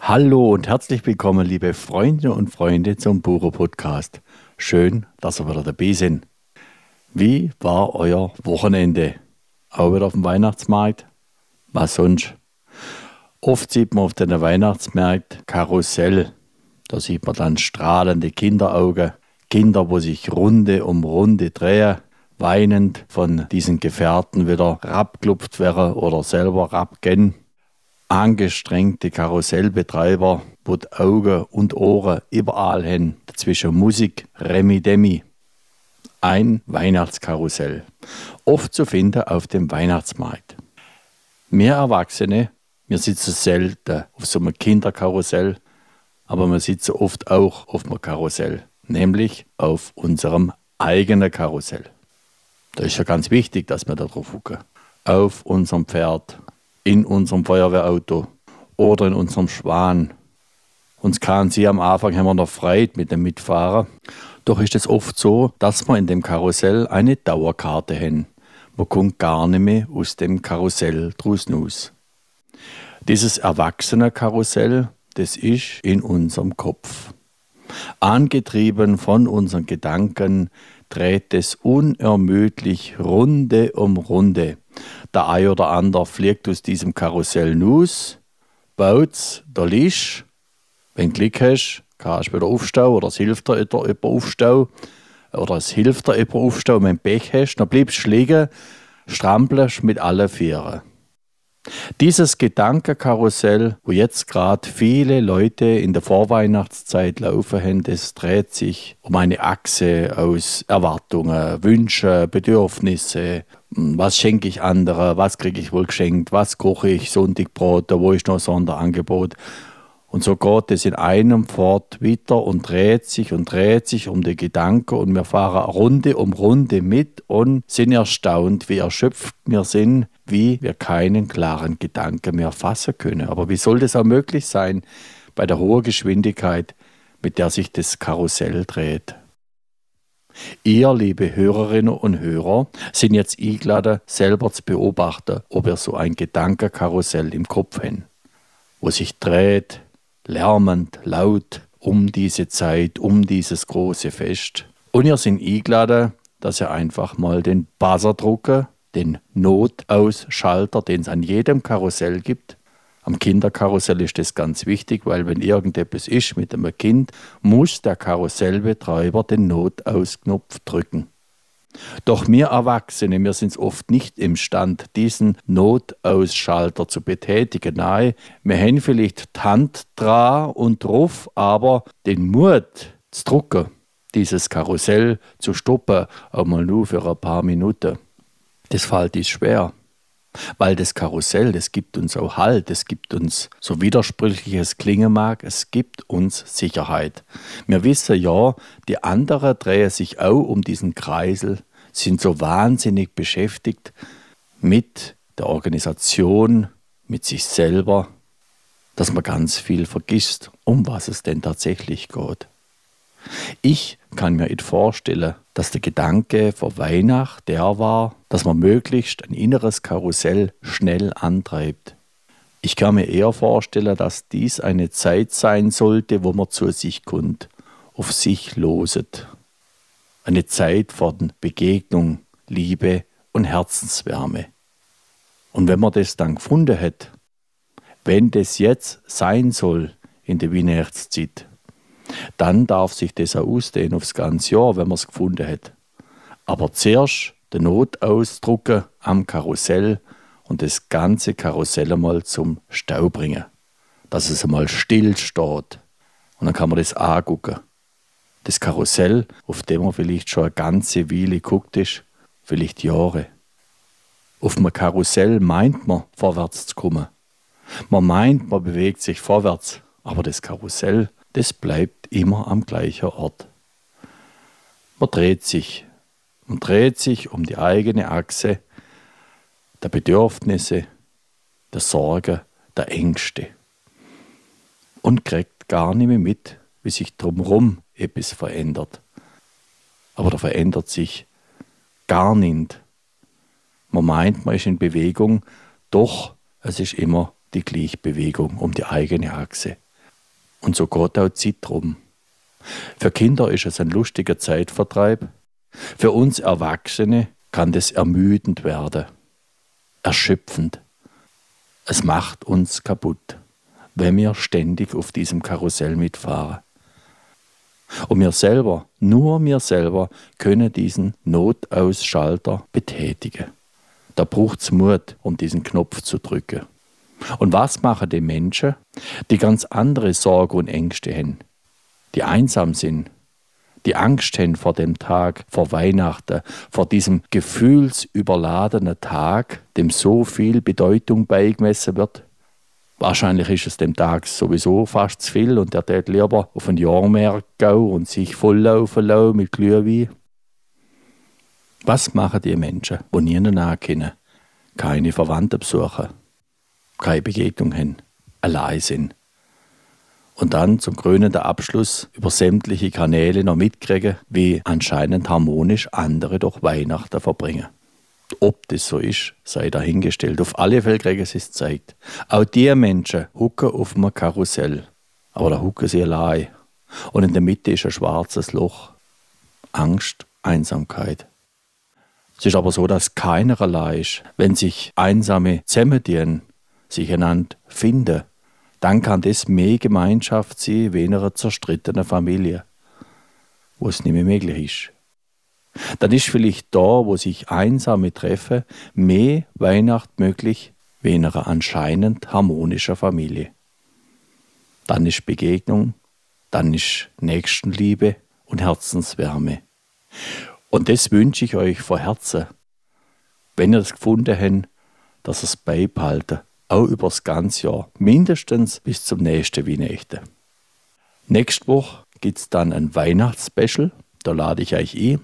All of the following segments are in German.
Hallo und herzlich willkommen, liebe Freunde und Freunde zum Buro Podcast. Schön, dass ihr wieder dabei sind. Wie war euer Wochenende? Auch wieder auf dem Weihnachtsmarkt? Was sonst? Oft sieht man auf den Weihnachtsmärkten Karussell. Da sieht man dann strahlende Kinderaugen, Kinder, wo sich Runde um Runde drehen, weinend von diesen Gefährten wieder rabklupft werden oder selber rabgehen. Angestrengte Karussellbetreiber, wo Augen und Ohren überall hin, zwischen Musik, Remi Demi. Ein Weihnachtskarussell, oft zu finden auf dem Weihnachtsmarkt. Wir Erwachsene, wir sitzen selten auf so einem Kinderkarussell, aber wir sitzen oft auch auf einem Karussell, nämlich auf unserem eigenen Karussell. Da ist ja ganz wichtig, dass wir da drauf gucken. Auf unserem Pferd, in unserem Feuerwehrauto oder in unserem Schwan. Uns kann sie am Anfang haben wir noch Freude mit dem Mitfahrer. Doch ist es oft so, dass wir in dem Karussell eine Dauerkarte haben. Man kommt gar nicht mehr aus dem Karussell draus. Dieses Erwachsene-Karussell, das ist in unserem Kopf. Angetrieben von unseren Gedanken dreht es unermüdlich Runde um Runde. Der ein oder andere fliegt aus diesem Karussell nus, baut's, da liest. Wenn du Glück hast, kannst du wieder aufstehen oder es hilft dir jemand aufstehen. Oder es hilft dir jemand aufstehen, wenn du Pech hast, dann bleibst du liegen, strampelst mit allen Vieren. Dieses Gedankenkarussell, wo jetzt gerade viele Leute in der Vorweihnachtszeit laufen haben, das dreht sich um eine Achse aus Erwartungen, Wünschen, Bedürfnisse. Hm, was schenke ich anderen? Was kriege ich wohl geschenkt? Was koche ich? Sonntagbrot? Wo ist noch Sonderangebot? Und so geht es in einem fort weiter und dreht sich und dreht sich um die Gedanken und wir fahren Runde um Runde mit und sind erstaunt, wie erschöpft wir sind, wie wir keinen klaren Gedanken mehr fassen können. Aber wie soll das auch möglich sein bei der hohen Geschwindigkeit, mit der sich das Karussell dreht? Ihr, liebe Hörerinnen und Hörer, sind jetzt eingeladen, selber zu beobachten, ob ihr so ein Gedankenkarussell im Kopf habt, wo sich dreht, lärmend, laut um diese Zeit, um dieses große Fest. Und ihr sind eingeladen, dass ihr einfach mal den Buzzer drucken, den Notausschalter, den es an jedem Karussell gibt. Am Kinderkarussell ist das ganz wichtig, weil wenn irgendetwas ist mit einem Kind, muss der Karussellbetreiber den Notausknopf drücken. Doch wir Erwachsene, wir sind oft nicht imstand, diesen Notausschalter zu betätigen. Nein, wir haben vielleicht die Hand und drauf, aber den Mut zu drucken, dieses Karussell zu stoppen, auch mal nur für ein paar Minuten. Das fällt uns schwer. Weil das Karussell, das gibt uns auch Halt, es gibt uns, so widersprüchlich es klingen mag, es gibt uns Sicherheit. Wir wissen ja, die anderen drehen sich auch um diesen Kreisel, sind so wahnsinnig beschäftigt mit der Organisation, mit sich selber, dass man ganz viel vergisst, um was es denn tatsächlich geht. Ich kann mir nicht vorstellen, dass der Gedanke vor Weihnacht der war, dass man möglichst ein inneres Karussell schnell antreibt. Ich kann mir eher vorstellen, dass dies eine Zeit sein sollte, wo man zu sich kommt, auf sich loset. Eine Zeit von Begegnung, Liebe und Herzenswärme. Und wenn man das dann gefunden hat, wenn das jetzt sein soll in der Weihnachtszeit, dann darf sich das auch ausdehnen aufs ganze Jahr, wenn man es gefunden hat. Aber zuerst den Notausdrucken am Karussell und das ganze Karussell einmal zum Stau bringen. Dass es einmal still steht. Und dann kann man das angucken. Das Karussell, auf dem man vielleicht schon eine ganze Weile guckt ist, vielleicht Jahre. Auf einem Karussell meint man, vorwärts zu kommen. Man meint, man bewegt sich vorwärts, aber das Karussell, das bleibt immer am gleichen Ort. Man dreht sich, man dreht sich um die eigene Achse der Bedürfnisse, der Sorge, der Ängste und kriegt gar nicht mehr mit, wie sich drumherum etwas verändert. Aber da verändert sich gar nicht. Man meint, man ist in Bewegung, doch es ist immer die gleiche Bewegung um die eigene Achse. Und so geht auch Zeit drum. Für Kinder ist es ein lustiger Zeitvertreib. Für uns Erwachsene kann das ermüdend werden, erschöpfend. Es macht uns kaputt, wenn wir ständig auf diesem Karussell mitfahren. Und wir selber, nur wir selber, können diesen Notausschalter betätigen. Da braucht es Mut, um diesen Knopf zu drücken. Und was machen die Menschen, die ganz andere Sorgen und Ängste haben, die einsam sind, die Angst haben vor dem Tag, vor Weihnachten, vor diesem gefühlsüberladenen Tag, dem so viel Bedeutung beigemessen wird? Wahrscheinlich ist es dem Tag sowieso fast zu viel und er tät lieber auf ein Jahrmarkt und sich volllaufen lassen mit Glühwein. Was machen die Menschen, die nie kennen, keine Verwandten besuchen, keine Begegnung haben, allein sind? Und dann zum krönenden Abschluss über sämtliche Kanäle noch mitkriegen, wie anscheinend harmonisch andere durch Weihnachten verbringen. Ob das so ist, sei dahingestellt. Auf alle Fälle kriegen sie es gezeigt. Auch die Menschen hucken auf einem Karussell. Aber da hucken sie allein. Und in der Mitte ist ein schwarzes Loch. Angst, Einsamkeit. Es ist aber so, dass keiner allein ist. Wenn sich Einsame zusammendienen, sich einander finden, dann kann das mehr Gemeinschaft sein einer zerstrittenen Familie, wo es nicht mehr möglich ist dann ist vielleicht da, wo sich Einsame treffen, mehr Weihnacht möglich einer anscheinend harmonischen Familie. Dann ist Begegnung, dann ist Nächstenliebe und Herzenswärme. Und das wünsche ich euch vor Herzen. Wenn ihr das gefunden habt, dass ihr es beibehalten, auch über das ganze Jahr, mindestens bis zum nächsten Weihnachten. Nächste Woche gibt es dann ein Weihnachtsspecial, da lade ich euch ein.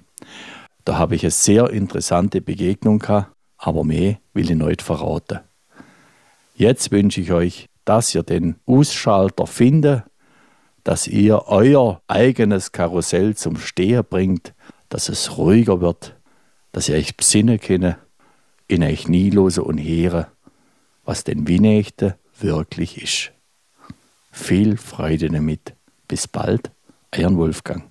Da habe ich eine sehr interessante Begegnung gehabt, aber mehr will ich nicht verraten. Jetzt wünsche ich euch, dass ihr den Ausschalter findet, dass ihr euer eigenes Karussell zum Stehen bringt, dass es ruhiger wird, dass ihr euch besinnen könnt, in euch nie lose und heere, was denn Weihnachten wirklich ist. Viel Freude damit. Bis bald, euer Wolfgang.